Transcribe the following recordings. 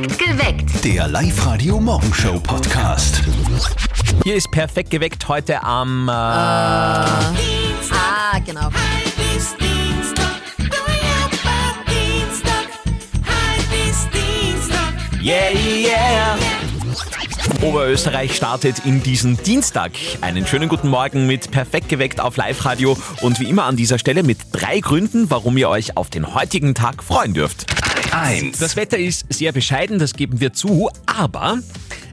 Perfekt geweckt. Der Live-Radio-Morgenshow-Podcast. Hier ist perfekt geweckt heute am. Äh, Ah, genau. Bis Dienstag, Feierabend Dienstag, bis Dienstag. yeah, yeah! Oberösterreich startet in diesen Dienstag. Einen schönen guten Morgen mit Perfekt geweckt auf Live-Radio und wie immer an dieser Stelle mit drei Gründen, warum ihr euch auf den heutigen Tag freuen dürft. 1. Das Wetter ist sehr bescheiden, das geben wir zu, aber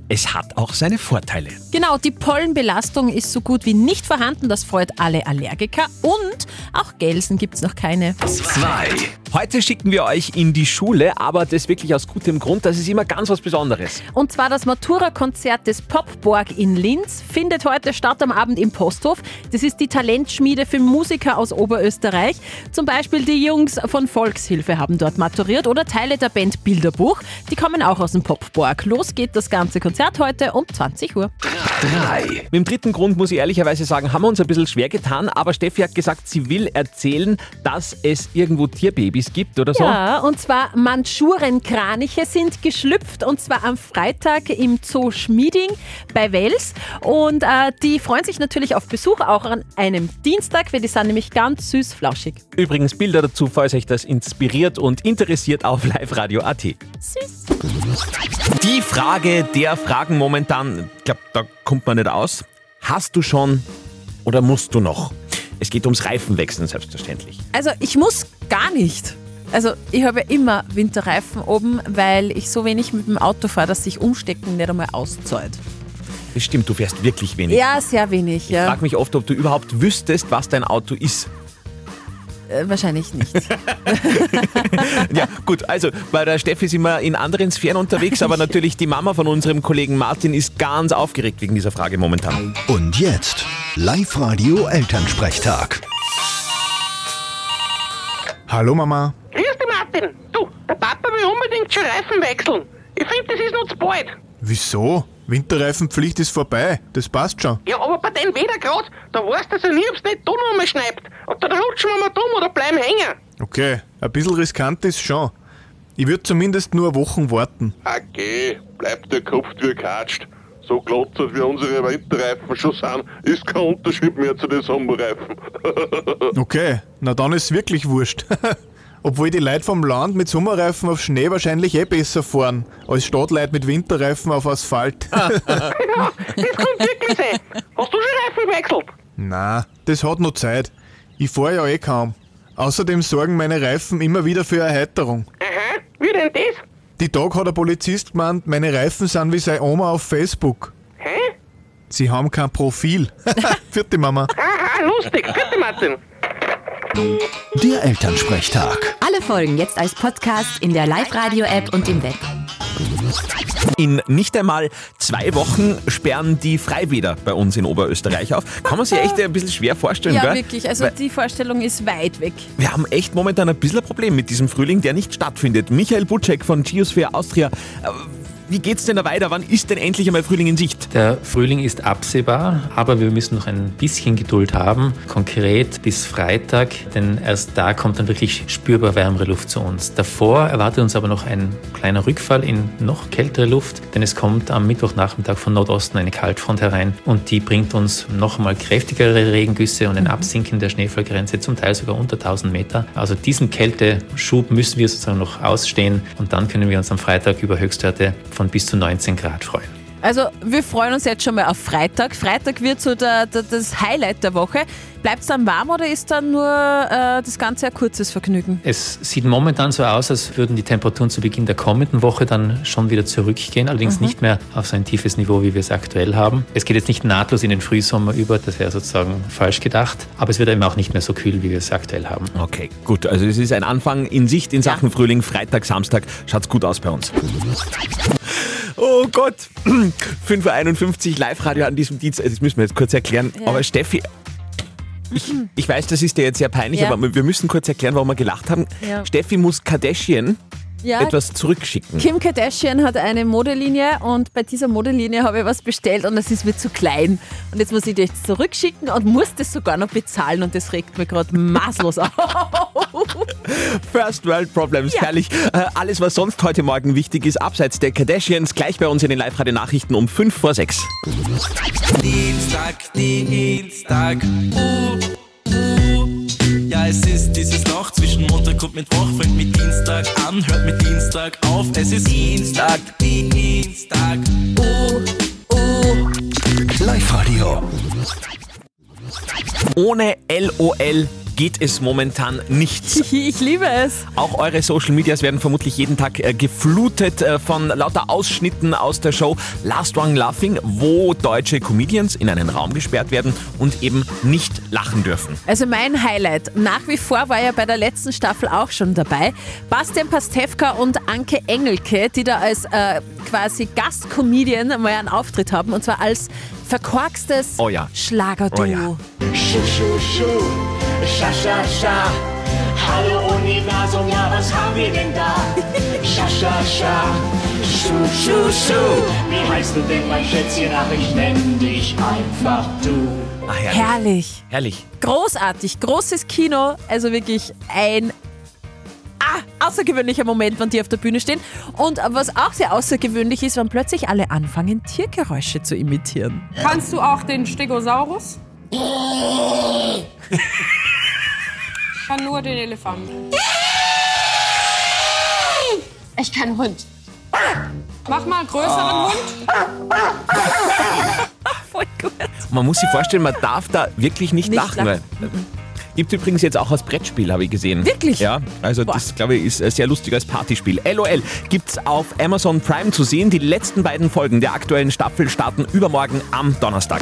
es hat auch seine Vorteile. Genau, die Pollenbelastung ist so gut wie nicht vorhanden. Das freut alle Allergiker. Und auch Gelsen gibt es noch keine. 2. Heute schicken wir euch in die Schule, aber das wirklich aus gutem Grund. Das ist immer ganz was Besonderes. Und zwar das Matura-Konzert des Popborg in Linz findet heute statt am Abend im Posthof. Das ist die Talentschmiede für Musiker aus Oberösterreich. Zum Beispiel die Jungs von Volkshilfe haben dort maturiert oder Teile der Band Bilderbuch. Die kommen auch aus dem Popborg. Los geht das ganze Konzert heute um 20 Uhr. 3. Mit dem dritten Grund muss ich ehrlicherweise sagen, haben wir uns ein bisschen schwer getan, aber Steffi hat gesagt, sie will erzählen, dass es irgendwo Tierbabys gibt oder so. Ja, und zwar Mandschurenkraniche sind geschlüpft und zwar am Freitag im Zoo Schmieding bei Wels. Und äh, die freuen sich natürlich auf Besuch auch an einem Dienstag, weil die sind nämlich ganz süß flauschig. Übrigens Bilder dazu, falls euch das inspiriert und interessiert auf liveradio.at. Süß. Die Frage der Fragen momentan, ich glaube, da kommt man nicht aus. Hast du schon oder musst du noch? Es geht ums Reifenwechseln selbstverständlich. Also ich muss gar nicht. Also ich habe ja immer Winterreifen oben, weil ich so wenig mit dem Auto fahre, dass sich umstecken nicht einmal auszahlt. Das stimmt, du fährst wirklich wenig. Ja, sehr wenig, Ich ja. frage mich oft, ob du überhaupt wüsstest, was dein Auto ist. Äh, wahrscheinlich nicht. Ja, gut, also bei der Steffi sind wir in anderen Sphären unterwegs, aber natürlich die Mama von unserem Kollegen Martin ist ganz aufgeregt wegen dieser Frage momentan. Und jetzt Live-Radio-Elternsprechtag. Hallo Mama. Grüß dich, Martin. Du, der Papa will unbedingt schon Reifen wechseln. Ich finde, das ist noch zu bald. Wieso? Winterreifenpflicht ist vorbei. Das passt schon. Ja, aber bei den Wettergrad, da weißt du also nie, ob's nicht da noch einmal schneit. Und dann rutschen wir mal dumm oder bleiben hängen. Okay, ein bisschen riskant ist schon. Ich würde zumindest nur Wochen warten. Okay, bleibt der Kopf wie gekatscht. So glotzert wie unsere Winterreifen schon sind, ist kein Unterschied mehr zu den Sommerreifen. Okay, na dann ist wirklich wurscht. Obwohl die Leute vom Land mit Sommerreifen auf Schnee wahrscheinlich eh besser fahren, als Stadtleute mit Winterreifen auf Asphalt. Ja, das kommt wirklich sein. Hast du schon Reifen gewechselt? Na, das hat noch Zeit. Ich fahr ja eh kaum. Außerdem sorgen meine Reifen immer wieder für Erheiterung. Aha, wie denn das? Die Tag hat der Polizist gemeint, meine Reifen sind wie seine Oma auf Facebook. Hä? Sie haben kein Profil. Vierte Mama. Aha, lustig. Bitte, Martin. Der Elternsprechtag. Alle Folgen jetzt als Podcast in der Live-Radio-App und im Web. In nicht einmal zwei Wochen sperren die Freibäder bei uns in Oberösterreich auf. Kann man sich echt ein bisschen schwer vorstellen, ja, gell? wirklich. Also Weil die Vorstellung ist weit weg. wir haben echt momentan ein bisschen ein Problem mit diesem Frühling, der nicht stattfindet. Michael Butschek von Geosphere Austria. äh, Wie geht's denn da weiter? Wann ist denn endlich einmal Frühling in Sicht? Der Frühling ist absehbar, aber wir müssen noch ein bisschen Geduld haben, konkret bis Freitag, denn erst da kommt dann wirklich spürbar wärmere Luft zu uns. Davor erwartet uns aber noch ein kleiner Rückfall in noch kältere Luft, denn es kommt am Mittwochnachmittag von Nordosten eine Kaltfront herein und die bringt uns noch einmal kräftigere Regengüsse und ein Absinken der Schneefallgrenze, zum Teil sogar unter 1000 Meter. Also diesen Kälteschub müssen wir sozusagen noch ausstehen und dann können wir uns am Freitag über Höchstwerte von bis zu 19 Grad freuen. Also wir freuen uns jetzt schon mal auf Freitag. Freitag wird so der, der, das Highlight der Woche. Bleibt es dann warm oder ist dann nur äh, das Ganze ein kurzes Vergnügen? Es sieht momentan so aus, als würden die Temperaturen zu Beginn der kommenden Woche dann schon wieder zurückgehen, allerdings nicht mehr auf so ein tiefes Niveau, wie wir es aktuell haben. Es geht jetzt nicht nahtlos in den Frühsommer über, das wäre sozusagen falsch gedacht, aber es wird eben auch nicht mehr so kühl, wie wir es aktuell haben. Okay, gut. Also es ist ein Anfang in Sicht in Sachen Frühling. Freitag, Samstag schaut's gut aus bei uns. Oh Gott, 5.51 Uhr Live-Radio an diesem Dienstag. Das müssen wir jetzt kurz erklären. Aber Steffi, ich, ich weiß, das ist dir jetzt sehr peinlich, Ja. aber wir müssen kurz erklären, warum wir gelacht haben. Ja. Steffi muss Kardashian Ja. etwas zurückschicken. Kim Kardashian hat eine Modelinie und bei dieser Modelinie habe ich was bestellt und das ist mir zu klein. Und jetzt muss ich das zurückschicken und muss das sogar noch bezahlen und das regt mir gerade maßlos auf. First World Problems, Ja. herrlich. Äh, alles, was sonst heute Morgen wichtig ist, abseits der Kardashians, gleich bei uns in den Live-Radio-Nachrichten um 5 vor 6. Dienstag, Dienstag, uh. Es ist dieses Loch zwischen Montag und Mittwoch. Fängt mit Dienstag an, hört mit Dienstag auf. Es ist Dienstag, Dienstag, uh, uh. Live-Radio. Ohne LOL geht es momentan nichts. Ich liebe es. Auch eure Social Medias werden vermutlich jeden Tag äh, geflutet äh, von lauter Ausschnitten aus der Show Last One Laughing, wo deutsche Comedians in einen Raum gesperrt werden und eben nicht lachen dürfen. Also mein Highlight nach wie vor war ja bei der letzten Staffel auch schon dabei. Bastian Pastewka und Anke Engelke, die da als äh, quasi Gastcomedian mal einen Auftritt haben und zwar als verkorkstes Oh ja. Schlagerduo. Oh ja. Schu, schu, schu, scha, scha, scha. Hallo Universum, ja, was haben wir denn da? Scha, scha, scha. Schu, schu, schu. Wie heißt du denn, mein Schätzchen? Ach, ich nenn dich einfach du. Ah, herrlich. Herrlich. Herrlich. Großartig, großes Kino, also wirklich ein ah, außergewöhnlicher Moment, wenn die auf der Bühne stehen. Und was auch sehr außergewöhnlich ist, wenn plötzlich alle anfangen, Tiergeräusche zu imitieren. Kannst du auch den Stegosaurus? Ich kann nur den Elefanten. Ich kann Hund. Mach mal einen größeren Hund. Voll gut. Man muss sich vorstellen, man darf da wirklich nicht, Nicht lachen. lachen. Gibt übrigens jetzt auch als Brettspiel, habe ich gesehen. Wirklich? Ja, also das glaube ich ist äh, sehr lustig als Partyspiel. LOL gibt's auf Amazon Prime zu sehen. Die letzten beiden Folgen der aktuellen Staffel starten übermorgen am Donnerstag.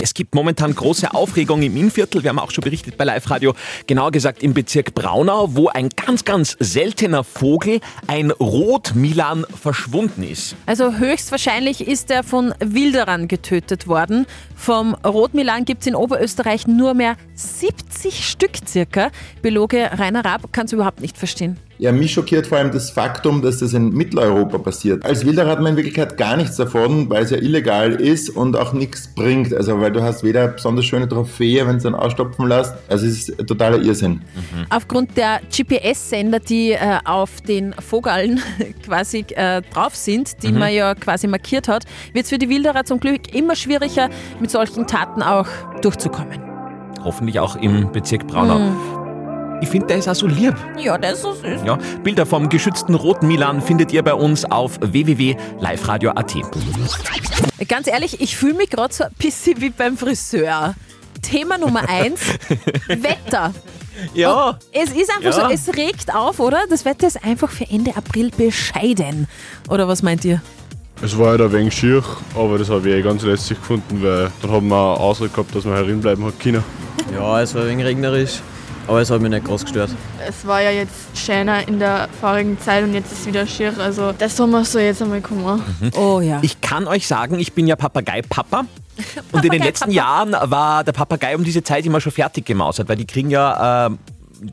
Es gibt momentan große Aufregung im Innviertel. Wir haben auch schon berichtet bei Live Radio, genauer gesagt im Bezirk Braunau, wo ein ganz, ganz seltener Vogel, ein Rotmilan, verschwunden ist. Also höchstwahrscheinlich ist er von Wilderern getötet worden. Vom Rotmilan gibt es in Oberösterreich nur mehr 70 Stück circa. Biologe Rainer Raab kann es überhaupt nicht verstehen. Ja, mich schockiert vor allem das Faktum, dass das in Mitteleuropa passiert. Als Wilderer hat man in Wirklichkeit gar nichts davon, weil es ja illegal ist und auch nichts bringt. Also, weil du hast weder besonders schöne Trophäe, wenn du dann ausstopfen lässt. Also, es ist totaler Irrsinn. Aufgrund der GPS-Sender, die äh, auf den Vogeln quasi äh, drauf sind, die Mhm. man ja quasi markiert hat, wird es für die Wilderer zum Glück immer schwieriger, mit solchen Taten auch durchzukommen. Hoffentlich auch im Bezirk Braunau. Ich finde, der ist auch so lieb. Ja, das ist so süß. Ja, Bilder vom geschützten roten Milan findet ihr bei uns auf www.liveradio.at. Ganz ehrlich, ich fühle mich gerade so ein bisschen wie beim Friseur. Thema Nummer eins, Wetter. Ja. Es ist einfach Ja. so, es regt auf, oder? Das Wetter ist einfach für Ende April bescheiden. Oder was meint ihr? Es war halt ein wenig schier, aber das habe ich eh ganz lässig gefunden, weil dann haben wir eine Ausrede gehabt, dass man herinbleiben hat können. Ja, es war ein wenig regnerisch, aber es hat mich nicht groß gestört. Es war ja jetzt schöner in der vorigen Zeit und jetzt ist es wieder schier. Also das Sommer soll jetzt einmal kommen. Oh ja. Ich kann euch sagen, ich bin ja Papagei-Papa. Und in den letzten Jahren war der Papagei um diese Zeit immer schon fertig gemausert, weil die kriegen ja äh,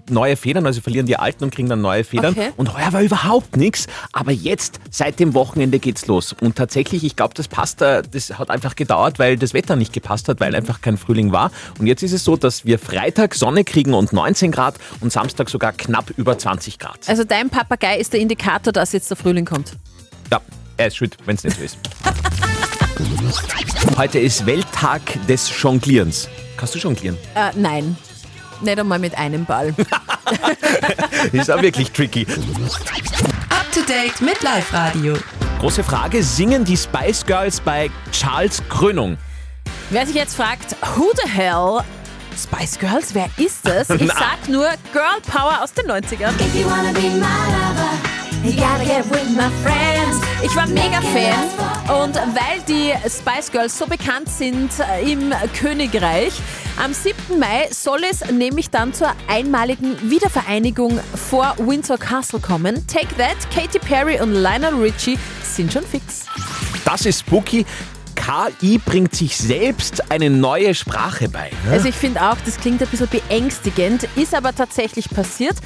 neue Federn, also verlieren die alten und kriegen dann neue Federn. Okay. Und heuer war überhaupt nichts. Aber jetzt, seit dem Wochenende geht's los. Und tatsächlich, ich glaube, das passt, äh, das hat einfach gedauert, weil das Wetter nicht gepasst hat, weil einfach kein Frühling war. Und jetzt ist es so, dass wir Freitag Sonne kriegen und 19 Grad und Samstag sogar knapp über 20 Grad. Also dein Papagei ist der Indikator, dass jetzt der Frühling kommt. Ja, er ist schuld, wenn es nicht so ist. Heute ist Welttag des Jonglierens. Kannst du jonglieren? Äh, nein. Nicht einmal mit einem Ball. Ist auch wirklich tricky. Up to date mit Live Radio. Große Frage, singen die Spice Girls bei Charles Krönung? Wer sich jetzt fragt, who the hell Spice Girls, wer ist das? Ich sag nur Girl Power aus den 90ern. If you wanna be my lover, you gotta get with my friends. Ich war mega Fan und weil die Spice Girls so bekannt sind äh, im Königreich, am 7. Mai soll es nämlich dann zur einmaligen Wiedervereinigung vor Windsor Castle kommen. Take That, Katy Perry und Lionel Richie sind schon fix. Das ist spooky. KI bringt sich selbst eine neue Sprache bei. ne? Also ich finde auch, das klingt ein bisschen beängstigend, ist aber tatsächlich passiert.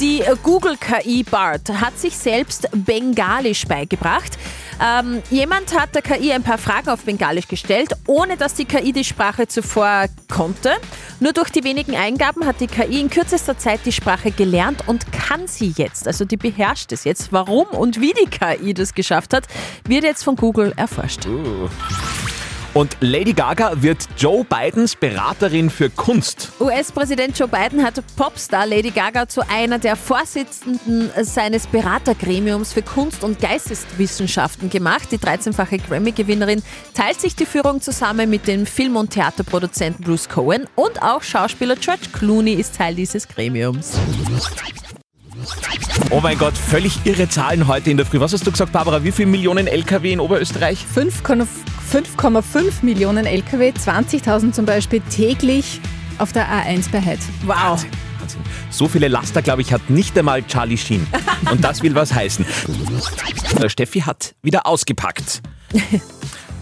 Die Google-KI BART hat sich selbst Bengalisch beigebracht. Ähm, jemand hat der KI ein paar Fragen auf Bengalisch gestellt, ohne dass die KI die Sprache zuvor konnte. Nur durch die wenigen Eingaben hat die KI in kürzester Zeit die Sprache gelernt und kann sie jetzt. Also die beherrscht es jetzt. Warum und wie die KI das geschafft hat, wird jetzt von Google erforscht. Uh. Und Lady Gaga wird Joe Bidens Beraterin für Kunst. US-Präsident Joe Biden hat Popstar Lady Gaga zu einer der Vorsitzenden seines Beratergremiums für Kunst- und Geisteswissenschaften gemacht. Die 13-fache Grammy-Gewinnerin teilt sich die Führung zusammen mit dem Film- und Theaterproduzenten Bruce Cohen und auch Schauspieler George Clooney ist Teil dieses Gremiums. Oh mein Gott, völlig irre Zahlen heute in der Früh. Was hast du gesagt, Barbara? Wie viele Millionen LKW in Oberösterreich? 5,5 Millionen Lkw, 20.000 zum Beispiel täglich auf der A1 bei Heid. Wow. Wahnsinn. So viele Laster, glaube ich, hat nicht einmal Charlie Sheen. Und das will was heißen. Steffi hat wieder ausgepackt.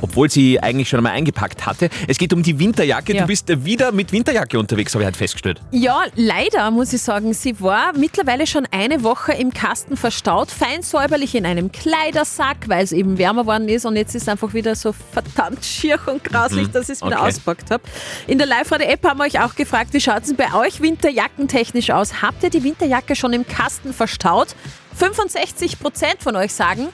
Obwohl sie eigentlich schon einmal eingepackt hatte. Es geht um die Winterjacke. Ja. Du bist wieder mit Winterjacke unterwegs, habe ich halt festgestellt. Ja, leider muss ich sagen, sie war mittlerweile schon eine Woche im Kasten verstaut, fein säuberlich in einem Kleidersack, weil es eben wärmer worden ist und jetzt ist es einfach wieder so verdammt schier und grauslich, Mhm, dass ich es wieder okay. auspackt habe. In der Live-Radio-App haben wir euch auch gefragt, wie schaut es bei euch winterjackentechnisch aus? Habt ihr die Winterjacke schon im Kasten verstaut? 65% von euch sagen,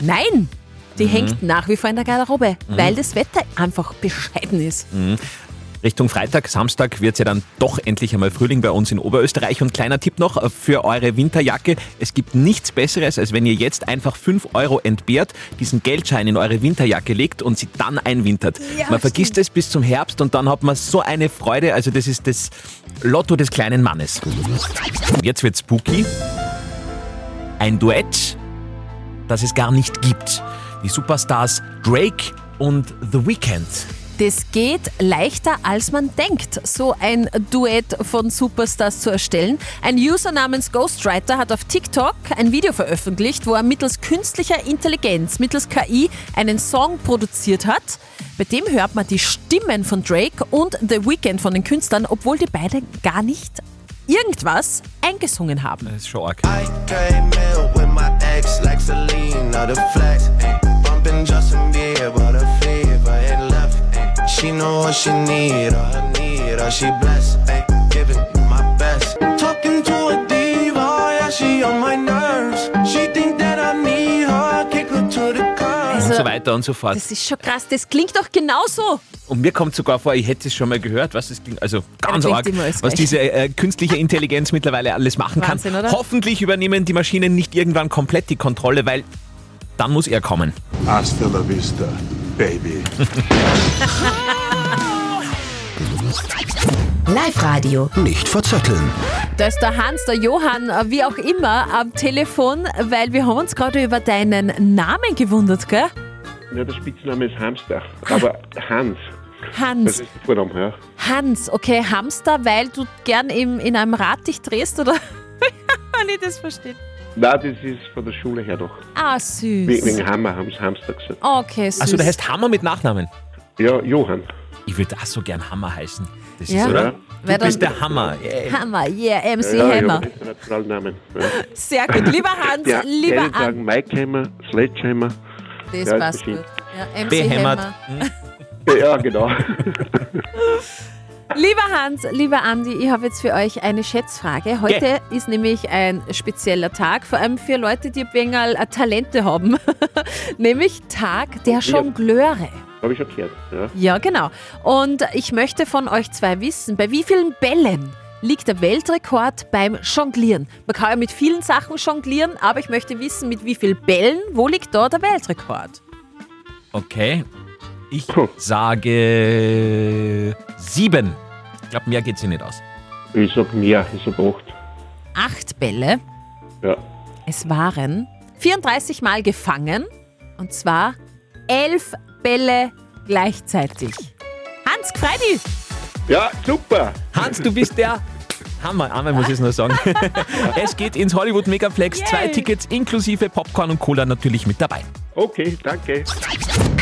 nein, die Mhm. hängt nach wie vor in der Garderobe, Mhm. weil das Wetter einfach bescheiden ist. Mhm. Richtung Freitag, Samstag wird es ja dann doch endlich einmal Frühling bei uns in Oberösterreich. Und kleiner Tipp noch für eure Winterjacke. Es gibt nichts Besseres, als wenn ihr jetzt einfach 5 Euro entbehrt, diesen Geldschein in eure Winterjacke legt und sie dann einwintert. Ja, man vergisst es bis zum Herbst und dann hat man so eine Freude. Also das ist das Lotto des kleinen Mannes. Jetzt wird spooky. Ein Duett, das es gar nicht gibt. Die Superstars Drake und The Weeknd. Das geht leichter, als man denkt, so ein Duett von Superstars zu erstellen. Ein User namens Ghostwriter hat auf TikTok ein Video veröffentlicht, wo er mittels künstlicher Intelligenz, mittels KI, einen Song produziert hat. Bei dem hört man die Stimmen von Drake und The Weeknd von den Künstlern, obwohl die beiden gar nicht irgendwas eingesungen haben. Das ist schon arg. Came in with my ex like Selena, the flex. Ain't Justin Bieber, the fever ain't left. Ain't she know what she need, all her need, all she blessed. Ain't giving my best. Talking to a diva, yeah, she on my nerves. She think that I need her, kick her to the curb. und so weiter und so fort. Das ist schon krass, das klingt doch genauso. Und mir kommt sogar vor, ich hätte es schon mal gehört, was das klingt. Also ganz arg, was diese äh, künstliche Intelligenz mittlerweile alles machen Wahnsinn, kann. oder? Hoffentlich übernehmen die Maschinen nicht irgendwann komplett die Kontrolle, weil dann muss er kommen. Hasta la vista, baby. Live-Radio. Nicht verzetteln. Da ist der Hans, der Johann, wie auch immer, am Telefon, weil wir haben uns gerade über deinen Namen gewundert, gell? Ja, der Spitzname ist Hamster, aber Hans. Hans. Das ist der Vorname, ja. Hans, okay, Hamster, weil du gern im, in einem Rad dich drehst, oder? Kann ich das verstehen? Nein, das ist von der Schule her doch. Ah, süß. Wegen, wegen Hammer haben sie Hamster gesagt. Okay, süß. Also, der heißt Hammer mit Nachnamen. Ja, Johann. Ich würde auch so gern Hammer heißen. Das Ja. ist, oder? Ja. Du bist der Hammer. Yeah. Hammer, yeah, MC ja, ja, Hammer. Ja, Namen. Ja. Sehr gut. Lieber Hans, Ja, lieber An. sagen Mike Hammer, Sledgehammer. Das ja, passt ist gut. Ja, MC Behämmert. Hammer. Ja, genau. Lieber Hans, lieber Andi, ich habe jetzt für euch eine Schätzfrage. Heute ist nämlich ein spezieller Tag, vor allem für Leute, die ein äh, Talente haben. nämlich Tag der Jongleure. Habe ich schon gehört. Ja. Ja, genau. Und ich möchte von euch zwei wissen, bei wie vielen Bällen liegt der Weltrekord beim Jonglieren? Man kann ja mit vielen Sachen jonglieren, aber ich möchte wissen, mit wie vielen Bällen, wo liegt da der Weltrekord? Okay. Ich sage sieben. Ich glaube, mehr geht sie nicht aus. Ich sag mehr, ich sag acht. Acht Bälle. Ja. Es waren 34 Mal gefangen und zwar elf Bälle gleichzeitig. Hans Gfreidi! Ja, super. Hans, du bist der Hammer. Einmal muss ich es nur sagen. es geht ins Hollywood Megaplex. Zwei Tickets inklusive Popcorn und Cola natürlich mit dabei. Okay, danke.